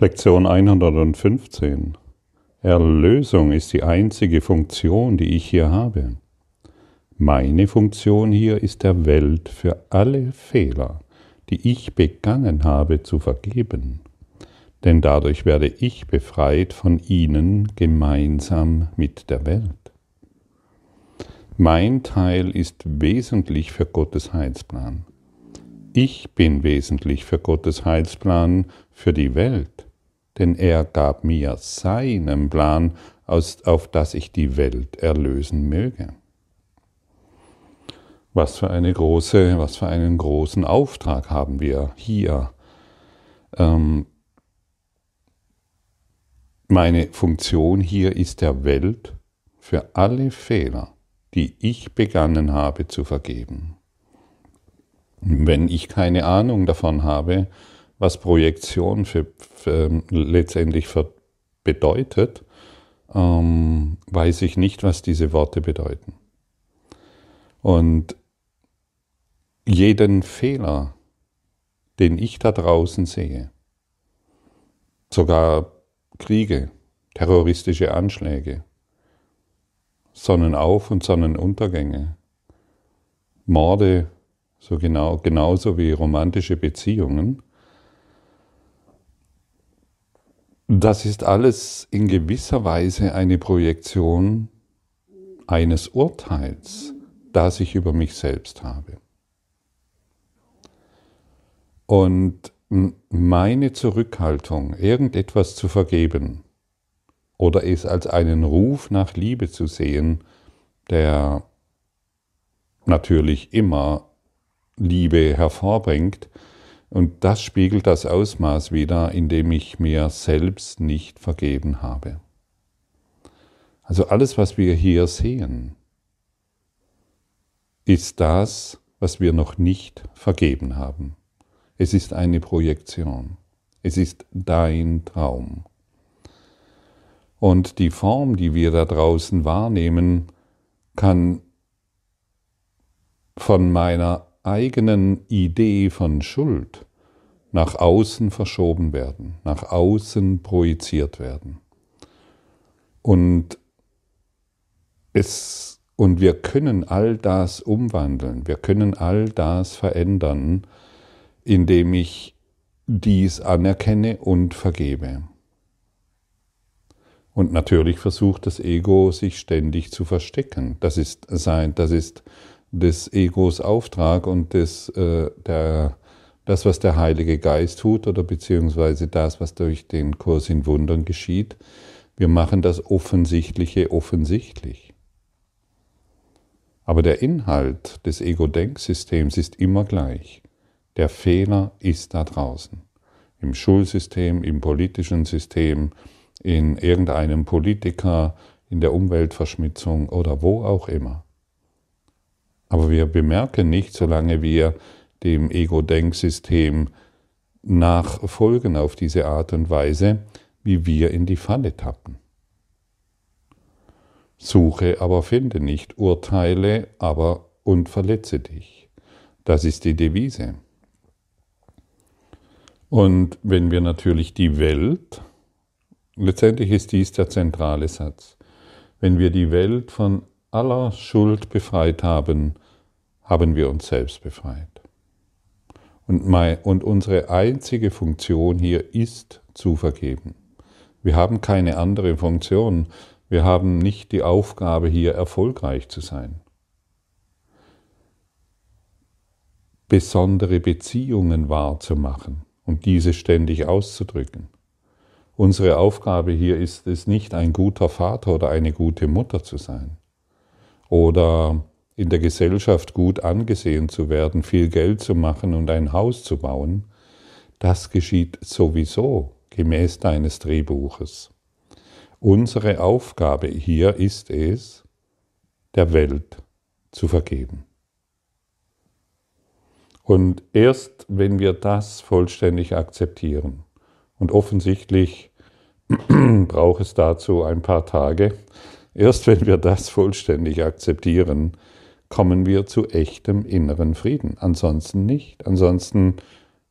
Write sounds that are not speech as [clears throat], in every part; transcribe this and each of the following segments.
Lektion 115. Erlösung ist die einzige Funktion, die ich hier habe. Meine Funktion hier ist der Welt für alle Fehler, die ich begangen habe, zu vergeben. Denn dadurch werde ich befreit von ihnen gemeinsam mit der Welt. Mein Teil ist wesentlich für Gottes Heilsplan. Ich bin wesentlich für Gottes Heilsplan für die Welt, denn er gab mir seinen Plan, auf dass ich die Welt erlösen möge. Was für eine große, was für einen großen Auftrag haben wir hier. Ähm, meine Funktion hier ist der Welt für alle Fehler, die ich begannen habe zu vergeben. Wenn ich keine Ahnung davon habe, was Projektion für, für letztendlich für bedeutet, ähm, weiß ich nicht, was diese Worte bedeuten. Und jeden Fehler, den ich da draußen sehe, sogar Kriege, terroristische Anschläge, Sonnenauf- und Sonnenuntergänge, Morde, so genau, genauso wie romantische Beziehungen, das ist alles in gewisser Weise eine Projektion eines Urteils, das ich über mich selbst habe. Und meine Zurückhaltung, irgendetwas zu vergeben oder es als einen Ruf nach Liebe zu sehen, der natürlich immer Liebe hervorbringt, und das spiegelt das Ausmaß wider, in dem ich mir selbst nicht vergeben habe. Also alles, was wir hier sehen, ist das, was wir noch nicht vergeben haben. Es ist eine Projektion. Es ist dein Traum. Und die Form, die wir da draußen wahrnehmen, kann von meiner eigenen Idee von Schuld nach außen verschoben werden, nach außen projiziert werden. Und es und wir können all das umwandeln, wir können all das verändern, indem ich dies anerkenne und vergebe. Und natürlich versucht das Ego sich ständig zu verstecken. Das ist sein, das ist des Egos Auftrag und des, äh, der, das, was der Heilige Geist tut oder beziehungsweise das, was durch den Kurs in Wundern geschieht. Wir machen das Offensichtliche offensichtlich. Aber der Inhalt des Ego-Denksystems ist immer gleich. Der Fehler ist da draußen. Im Schulsystem, im politischen System, in irgendeinem Politiker, in der Umweltverschmutzung oder wo auch immer. Aber wir bemerken nicht, solange wir dem Ego-Denksystem nachfolgen auf diese Art und Weise, wie wir in die Falle tappen. Suche, aber finde nicht, urteile, aber und verletze dich. Das ist die Devise. Und wenn wir natürlich die Welt, letztendlich ist dies der zentrale Satz, wenn wir die Welt von aller Schuld befreit haben, haben wir uns selbst befreit. Und, mein, und unsere einzige Funktion hier ist zu vergeben. Wir haben keine andere Funktion. Wir haben nicht die Aufgabe, hier erfolgreich zu sein. Besondere Beziehungen wahrzumachen und diese ständig auszudrücken. Unsere Aufgabe hier ist es nicht, ein guter Vater oder eine gute Mutter zu sein oder in der Gesellschaft gut angesehen zu werden, viel Geld zu machen und ein Haus zu bauen. Das geschieht sowieso gemäß deines Drehbuches. Unsere Aufgabe hier ist es, der Welt zu vergeben. Und erst wenn wir das vollständig akzeptieren, und offensichtlich [clears throat] braucht es dazu ein paar Tage, erst wenn wir das vollständig akzeptieren, kommen wir zu echtem inneren Frieden. Ansonsten nicht. Ansonsten,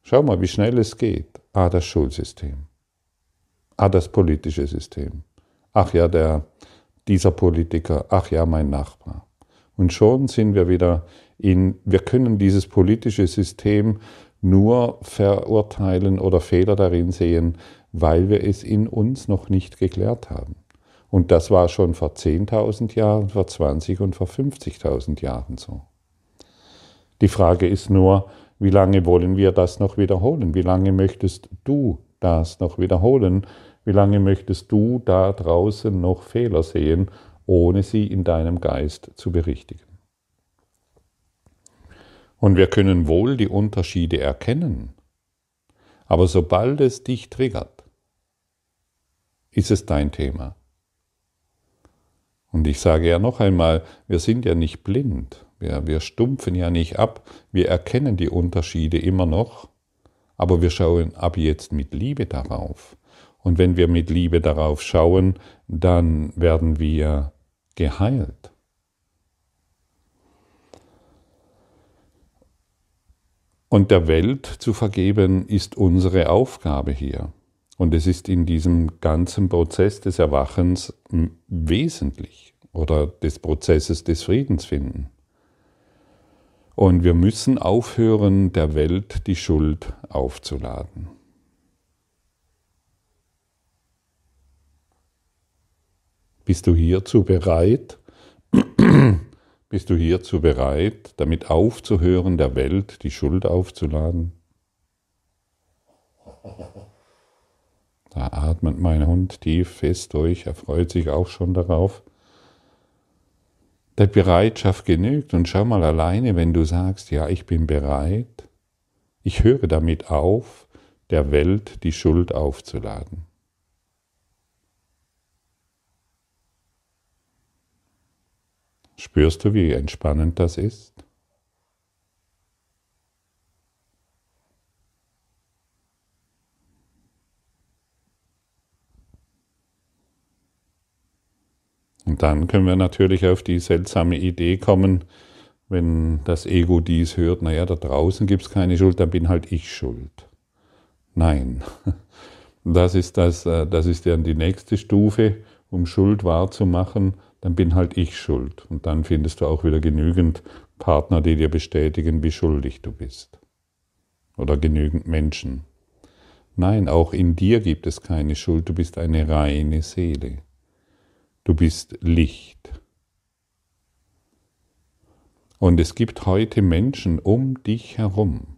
schau mal, wie schnell es geht. Ah, das Schulsystem. Ah, das politische System. Ach ja, der, dieser Politiker. Ach ja, mein Nachbar. Und schon sind wir wieder in, wir können dieses politische System nur verurteilen oder Fehler darin sehen, weil wir es in uns noch nicht geklärt haben. Und das war schon vor 10.000 Jahren, vor 20 und vor 50.000 Jahren so. Die Frage ist nur, wie lange wollen wir das noch wiederholen? Wie lange möchtest du das noch wiederholen? Wie lange möchtest du da draußen noch Fehler sehen, ohne sie in deinem Geist zu berichtigen? Und wir können wohl die Unterschiede erkennen, aber sobald es dich triggert, ist es dein Thema. Und ich sage ja noch einmal, wir sind ja nicht blind, wir, wir stumpfen ja nicht ab, wir erkennen die Unterschiede immer noch, aber wir schauen ab jetzt mit Liebe darauf. Und wenn wir mit Liebe darauf schauen, dann werden wir geheilt. Und der Welt zu vergeben ist unsere Aufgabe hier. Und es ist in diesem ganzen Prozess des Erwachens wesentlich oder des Prozesses des Friedens finden. Und wir müssen aufhören, der Welt die Schuld aufzuladen. Bist du hierzu bereit? [clears throat] Bist du hierzu bereit, damit aufzuhören, der Welt die Schuld aufzuladen? Da atmet mein Hund tief fest durch, er freut sich auch schon darauf. Der Bereitschaft genügt und schau mal alleine, wenn du sagst, ja, ich bin bereit, ich höre damit auf, der Welt die Schuld aufzuladen. Spürst du, wie entspannend das ist? Und dann können wir natürlich auf die seltsame Idee kommen, wenn das Ego dies hört, naja, da draußen gibt es keine Schuld, dann bin halt ich schuld. Nein, [laughs] das ist, das, äh, das ist dann die nächste Stufe, um Schuld wahrzumachen dann bin halt ich schuld. Und dann findest du auch wieder genügend Partner, die dir bestätigen, wie schuldig du bist. Oder genügend Menschen. Nein, auch in dir gibt es keine Schuld, du bist eine reine Seele. Du bist Licht. Und es gibt heute Menschen um dich herum,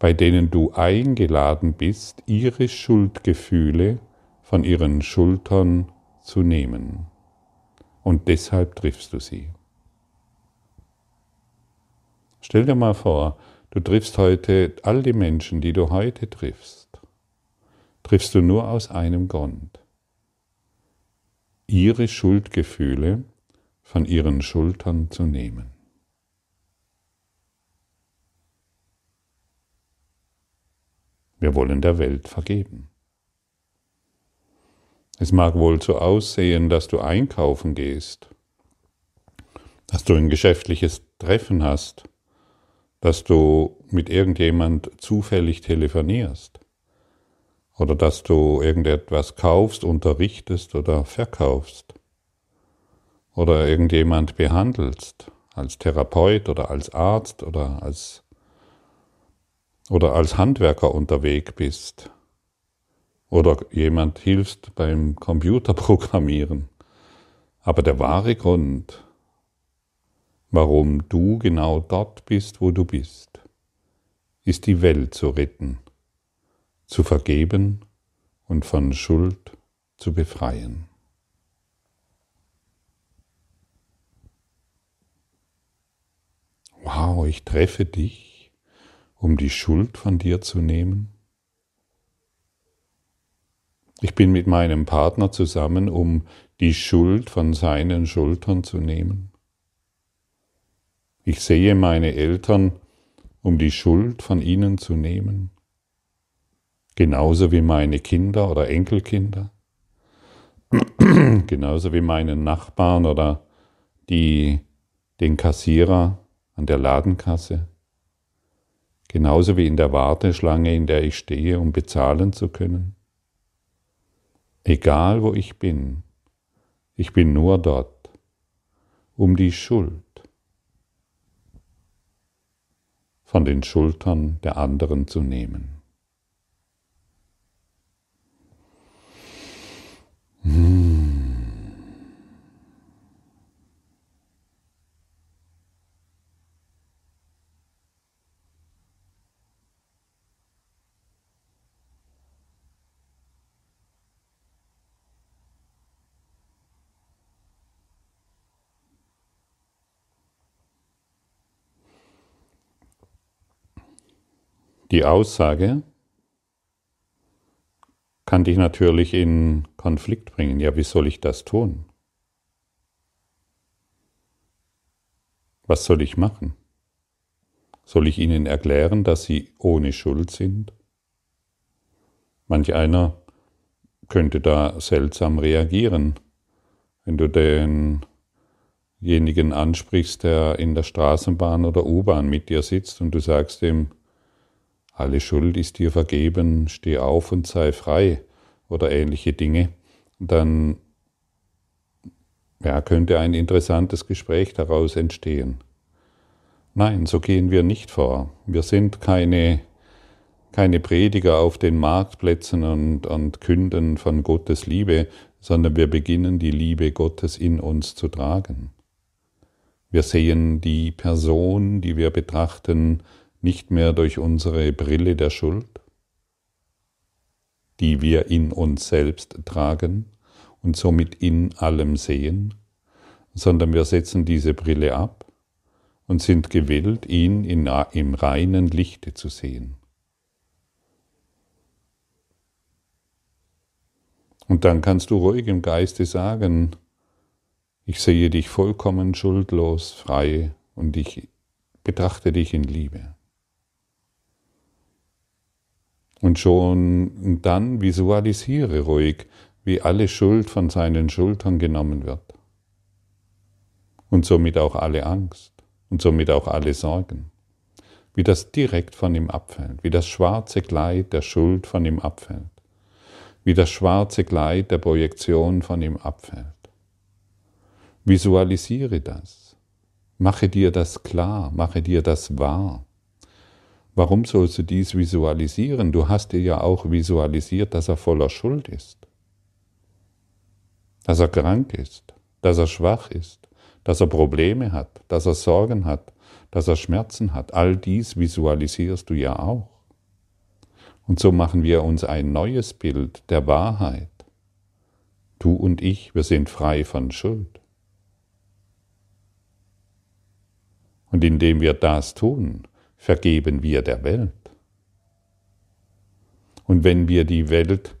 bei denen du eingeladen bist, ihre Schuldgefühle von ihren Schultern zu nehmen. Und deshalb triffst du sie. Stell dir mal vor, du triffst heute all die Menschen, die du heute triffst, triffst du nur aus einem Grund. Ihre Schuldgefühle von ihren Schultern zu nehmen. Wir wollen der Welt vergeben. Es mag wohl so aussehen, dass du einkaufen gehst, dass du ein geschäftliches Treffen hast, dass du mit irgendjemand zufällig telefonierst oder dass du irgendetwas kaufst, unterrichtest oder verkaufst. Oder irgendjemand behandelst als Therapeut oder als Arzt oder als oder als Handwerker unterwegs bist. Oder jemand hilfst beim Computerprogrammieren. Aber der wahre Grund, warum du genau dort bist, wo du bist, ist die Welt zu retten, zu vergeben und von Schuld zu befreien. Wow, ich treffe dich um die Schuld von dir zu nehmen? Ich bin mit meinem Partner zusammen, um die Schuld von seinen Schultern zu nehmen. Ich sehe meine Eltern, um die Schuld von ihnen zu nehmen, genauso wie meine Kinder oder Enkelkinder, [clears throat] genauso wie meinen Nachbarn oder die, den Kassierer an der Ladenkasse Genauso wie in der Warteschlange, in der ich stehe, um bezahlen zu können. Egal wo ich bin, ich bin nur dort, um die Schuld von den Schultern der anderen zu nehmen. Die Aussage kann dich natürlich in Konflikt bringen. Ja, wie soll ich das tun? Was soll ich machen? Soll ich ihnen erklären, dass sie ohne Schuld sind? Manch einer könnte da seltsam reagieren, wenn du denjenigen ansprichst, der in der Straßenbahn oder U-Bahn mit dir sitzt und du sagst ihm, alle Schuld ist dir vergeben, steh auf und sei frei oder ähnliche Dinge, dann ja, könnte ein interessantes Gespräch daraus entstehen. Nein, so gehen wir nicht vor. Wir sind keine, keine Prediger auf den Marktplätzen und, und künden von Gottes Liebe, sondern wir beginnen die Liebe Gottes in uns zu tragen. Wir sehen die Person, die wir betrachten, nicht mehr durch unsere Brille der Schuld, die wir in uns selbst tragen und somit in allem sehen, sondern wir setzen diese Brille ab und sind gewillt, ihn in, im reinen Lichte zu sehen. Und dann kannst du ruhig im Geiste sagen, ich sehe dich vollkommen schuldlos, frei und ich betrachte dich in Liebe. Und schon dann visualisiere ruhig, wie alle Schuld von seinen Schultern genommen wird. Und somit auch alle Angst und somit auch alle Sorgen. Wie das direkt von ihm abfällt, wie das schwarze Kleid der Schuld von ihm abfällt, wie das schwarze Kleid der Projektion von ihm abfällt. Visualisiere das. Mache dir das klar, mache dir das wahr. Warum sollst du dies visualisieren? Du hast dir ja auch visualisiert, dass er voller Schuld ist, dass er krank ist, dass er schwach ist, dass er Probleme hat, dass er Sorgen hat, dass er Schmerzen hat. All dies visualisierst du ja auch. Und so machen wir uns ein neues Bild der Wahrheit. Du und ich, wir sind frei von Schuld. Und indem wir das tun, vergeben wir der Welt. Und wenn wir die Welt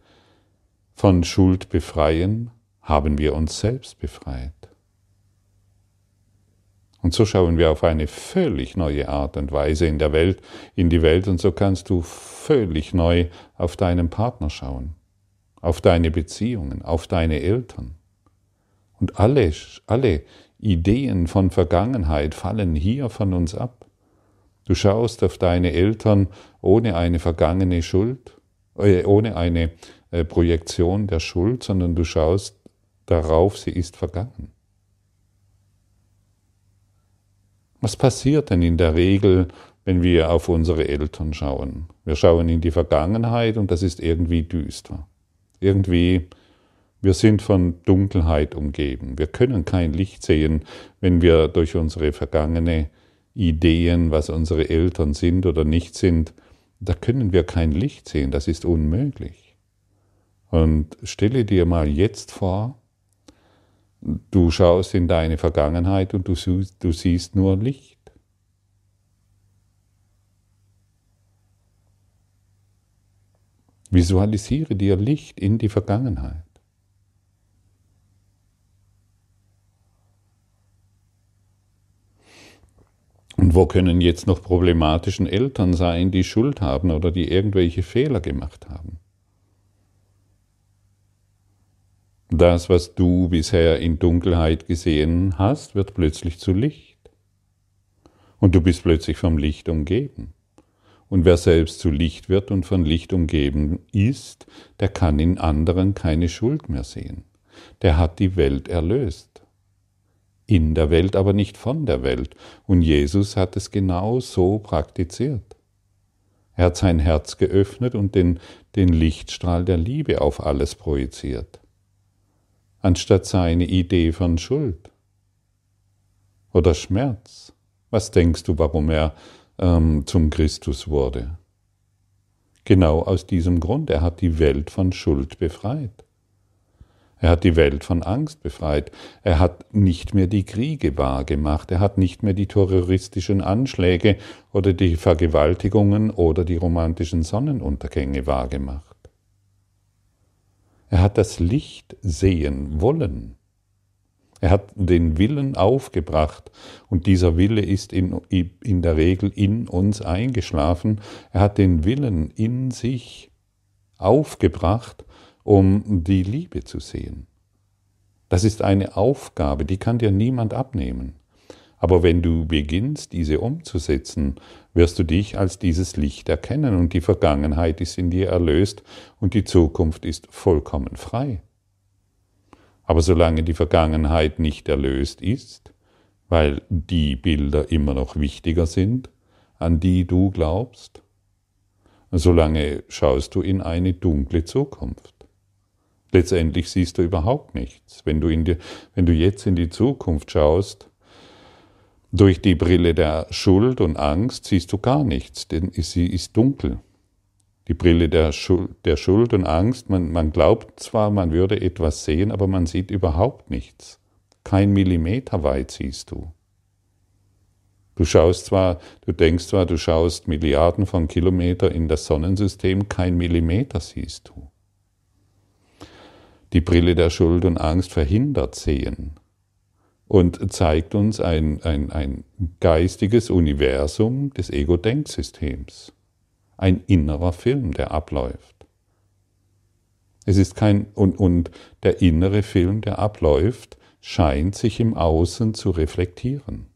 von Schuld befreien, haben wir uns selbst befreit. Und so schauen wir auf eine völlig neue Art und Weise in der Welt, in die Welt, und so kannst du völlig neu auf deinen Partner schauen, auf deine Beziehungen, auf deine Eltern. Und alle, alle Ideen von Vergangenheit fallen hier von uns ab. Du schaust auf deine Eltern ohne eine vergangene Schuld, äh, ohne eine äh, Projektion der Schuld, sondern du schaust darauf, sie ist vergangen. Was passiert denn in der Regel, wenn wir auf unsere Eltern schauen? Wir schauen in die Vergangenheit und das ist irgendwie düster. Irgendwie, wir sind von Dunkelheit umgeben. Wir können kein Licht sehen, wenn wir durch unsere vergangene Ideen, was unsere Eltern sind oder nicht sind, da können wir kein Licht sehen, das ist unmöglich. Und stelle dir mal jetzt vor, du schaust in deine Vergangenheit und du, du siehst nur Licht. Visualisiere dir Licht in die Vergangenheit. Und wo können jetzt noch problematischen Eltern sein, die Schuld haben oder die irgendwelche Fehler gemacht haben? Das, was du bisher in Dunkelheit gesehen hast, wird plötzlich zu Licht. Und du bist plötzlich vom Licht umgeben. Und wer selbst zu Licht wird und von Licht umgeben ist, der kann in anderen keine Schuld mehr sehen. Der hat die Welt erlöst. In der Welt, aber nicht von der Welt. Und Jesus hat es genau so praktiziert. Er hat sein Herz geöffnet und den, den Lichtstrahl der Liebe auf alles projiziert, anstatt seine Idee von Schuld oder Schmerz. Was denkst du, warum er ähm, zum Christus wurde? Genau aus diesem Grund. Er hat die Welt von Schuld befreit. Er hat die Welt von Angst befreit. Er hat nicht mehr die Kriege wahrgemacht. Er hat nicht mehr die terroristischen Anschläge oder die Vergewaltigungen oder die romantischen Sonnenuntergänge wahrgemacht. Er hat das Licht sehen wollen. Er hat den Willen aufgebracht und dieser Wille ist in, in der Regel in uns eingeschlafen. Er hat den Willen in sich aufgebracht um die Liebe zu sehen. Das ist eine Aufgabe, die kann dir niemand abnehmen. Aber wenn du beginnst, diese umzusetzen, wirst du dich als dieses Licht erkennen und die Vergangenheit ist in dir erlöst und die Zukunft ist vollkommen frei. Aber solange die Vergangenheit nicht erlöst ist, weil die Bilder immer noch wichtiger sind, an die du glaubst, solange schaust du in eine dunkle Zukunft. Letztendlich siehst du überhaupt nichts. Wenn du, in die, wenn du jetzt in die Zukunft schaust, durch die Brille der Schuld und Angst siehst du gar nichts, denn sie ist dunkel. Die Brille der Schuld, der Schuld und Angst, man, man glaubt zwar, man würde etwas sehen, aber man sieht überhaupt nichts. Kein Millimeter weit siehst du. Du schaust zwar, du denkst zwar, du schaust Milliarden von Kilometern in das Sonnensystem, kein Millimeter siehst du. Die Brille der Schuld und Angst verhindert Sehen und zeigt uns ein, ein, ein geistiges Universum des Ego-Denksystems. Ein innerer Film, der abläuft. Es ist kein, und, und der innere Film, der abläuft, scheint sich im Außen zu reflektieren.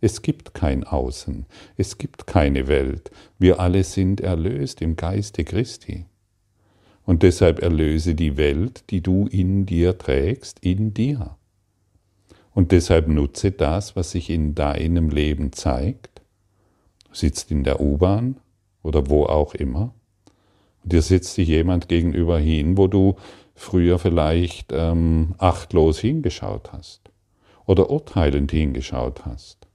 Es gibt kein Außen, es gibt keine Welt. Wir alle sind erlöst im Geiste Christi. Und deshalb erlöse die Welt, die du in dir trägst, in dir. Und deshalb nutze das, was sich in deinem Leben zeigt. Du sitzt in der U-Bahn oder wo auch immer. Und dir sitzt dich jemand gegenüber hin, wo du früher vielleicht ähm, achtlos hingeschaut hast oder urteilend hingeschaut hast.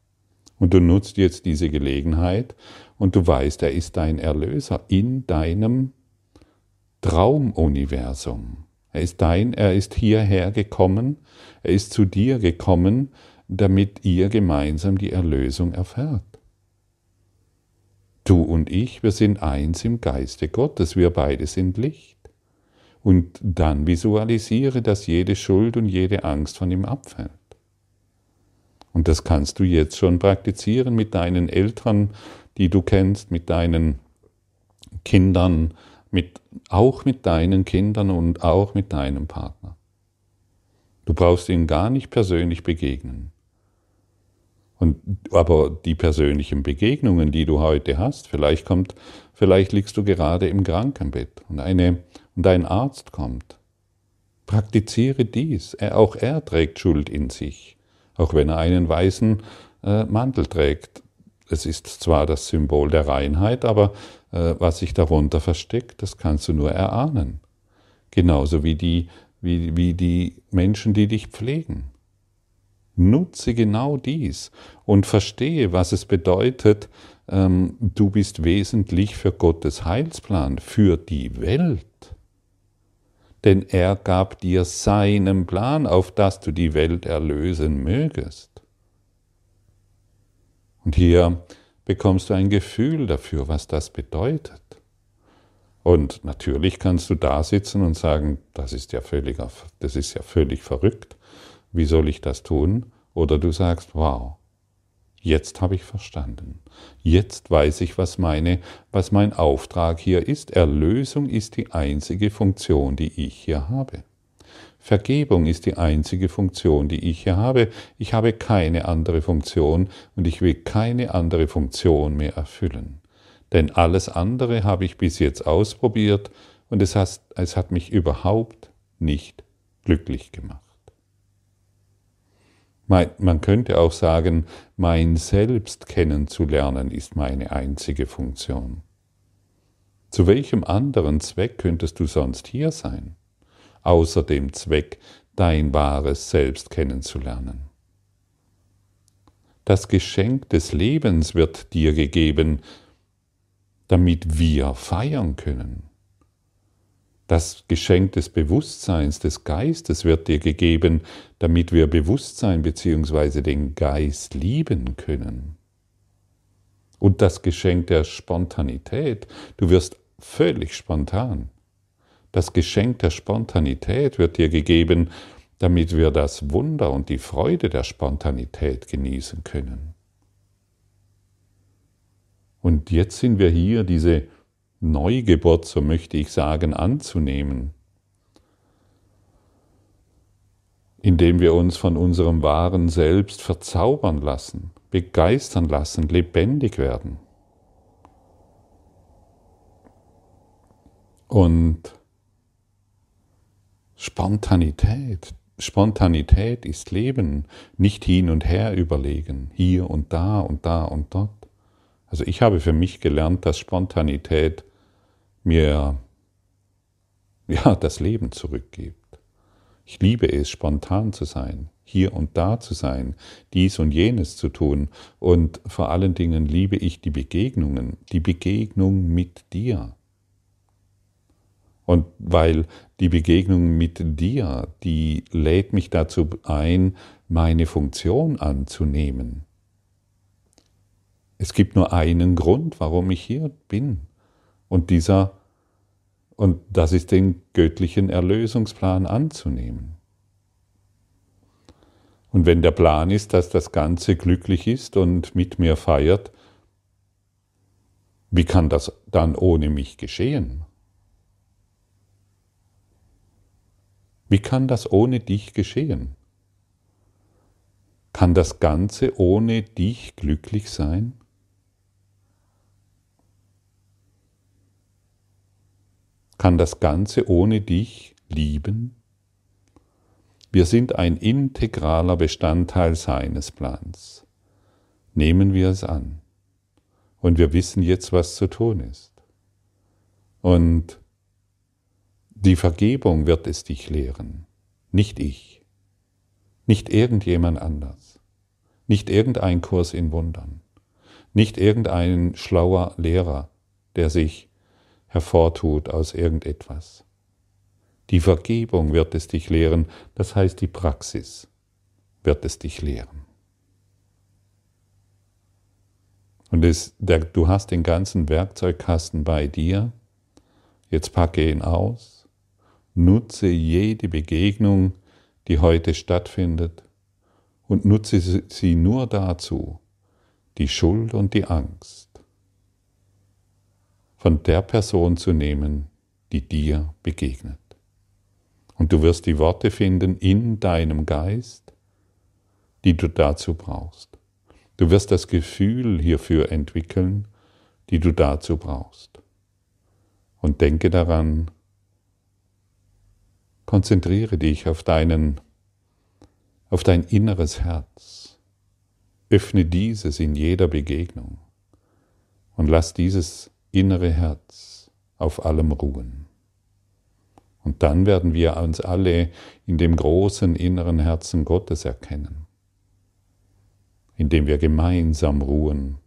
Und du nutzt jetzt diese Gelegenheit und du weißt, er ist dein Erlöser in deinem Traumuniversum. Er ist dein, er ist hierher gekommen, er ist zu dir gekommen, damit ihr gemeinsam die Erlösung erfährt. Du und ich, wir sind eins im Geiste Gottes, wir beide sind Licht. Und dann visualisiere, dass jede Schuld und jede Angst von ihm abfällt. Und das kannst du jetzt schon praktizieren mit deinen Eltern, die du kennst, mit deinen Kindern, mit, auch mit deinen Kindern und auch mit deinem Partner. Du brauchst ihm gar nicht persönlich begegnen. Und, aber die persönlichen Begegnungen, die du heute hast, vielleicht kommt, vielleicht liegst du gerade im Krankenbett und, eine, und ein Arzt kommt. Praktiziere dies. Er, auch er trägt Schuld in sich, auch wenn er einen weißen äh, Mantel trägt. Es ist zwar das Symbol der Reinheit, aber was sich darunter versteckt, das kannst du nur erahnen. Genauso wie die, wie, wie die Menschen, die dich pflegen. Nutze genau dies und verstehe, was es bedeutet, ähm, du bist wesentlich für Gottes Heilsplan, für die Welt. Denn er gab dir seinen Plan, auf dass du die Welt erlösen mögest. Und hier bekommst du ein Gefühl dafür, was das bedeutet. Und natürlich kannst du da sitzen und sagen, das ist ja völlig, das ist ja völlig verrückt. Wie soll ich das tun? Oder du sagst, wow, jetzt habe ich verstanden. Jetzt weiß ich, was meine, was mein Auftrag hier ist. Erlösung ist die einzige Funktion, die ich hier habe. Vergebung ist die einzige Funktion, die ich hier habe. Ich habe keine andere Funktion und ich will keine andere Funktion mehr erfüllen. Denn alles andere habe ich bis jetzt ausprobiert und es hat, es hat mich überhaupt nicht glücklich gemacht. Man könnte auch sagen, mein Selbst kennenzulernen ist meine einzige Funktion. Zu welchem anderen Zweck könntest du sonst hier sein, außer dem Zweck, dein wahres Selbst kennenzulernen? Das Geschenk des Lebens wird dir gegeben, damit wir feiern können. Das Geschenk des Bewusstseins, des Geistes wird dir gegeben, damit wir Bewusstsein bzw. den Geist lieben können. Und das Geschenk der Spontanität, du wirst völlig spontan. Das Geschenk der Spontanität wird dir gegeben, damit wir das Wunder und die Freude der Spontanität genießen können. Und jetzt sind wir hier, diese Neugeburt, so möchte ich sagen, anzunehmen, indem wir uns von unserem wahren Selbst verzaubern lassen, begeistern lassen, lebendig werden. Und Spontanität, Spontanität ist Leben, nicht hin und her überlegen, hier und da und da und dort. Also ich habe für mich gelernt, dass Spontanität mir ja, das Leben zurückgibt. Ich liebe es, spontan zu sein, hier und da zu sein, dies und jenes zu tun. Und vor allen Dingen liebe ich die Begegnungen, die Begegnung mit dir. Und weil die Begegnung mit dir, die lädt mich dazu ein, meine Funktion anzunehmen. Es gibt nur einen Grund, warum ich hier bin. Und dieser, und das ist den göttlichen Erlösungsplan anzunehmen. Und wenn der Plan ist, dass das Ganze glücklich ist und mit mir feiert, wie kann das dann ohne mich geschehen? Wie kann das ohne dich geschehen? Kann das Ganze ohne dich glücklich sein? kann das Ganze ohne dich lieben? Wir sind ein integraler Bestandteil seines Plans. Nehmen wir es an. Und wir wissen jetzt, was zu tun ist. Und die Vergebung wird es dich lehren, nicht ich, nicht irgendjemand anders, nicht irgendein Kurs in Wundern, nicht irgendein schlauer Lehrer, der sich hervortut aus irgendetwas. Die Vergebung wird es dich lehren, das heißt die Praxis wird es dich lehren. Und es, der, du hast den ganzen Werkzeugkasten bei dir, jetzt packe ihn aus, nutze jede Begegnung, die heute stattfindet, und nutze sie nur dazu, die Schuld und die Angst von der Person zu nehmen, die dir begegnet. Und du wirst die Worte finden in deinem Geist, die du dazu brauchst. Du wirst das Gefühl hierfür entwickeln, die du dazu brauchst. Und denke daran, konzentriere dich auf deinen, auf dein inneres Herz. Öffne dieses in jeder Begegnung und lass dieses innere Herz auf allem ruhen. Und dann werden wir uns alle in dem großen inneren Herzen Gottes erkennen, indem wir gemeinsam ruhen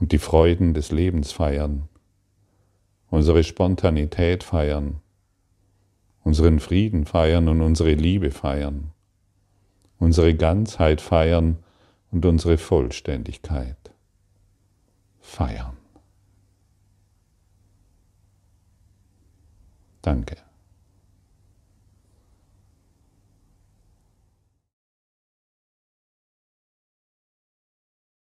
und die Freuden des Lebens feiern, unsere Spontanität feiern, unseren Frieden feiern und unsere Liebe feiern, unsere Ganzheit feiern und unsere Vollständigkeit feiern. Danke.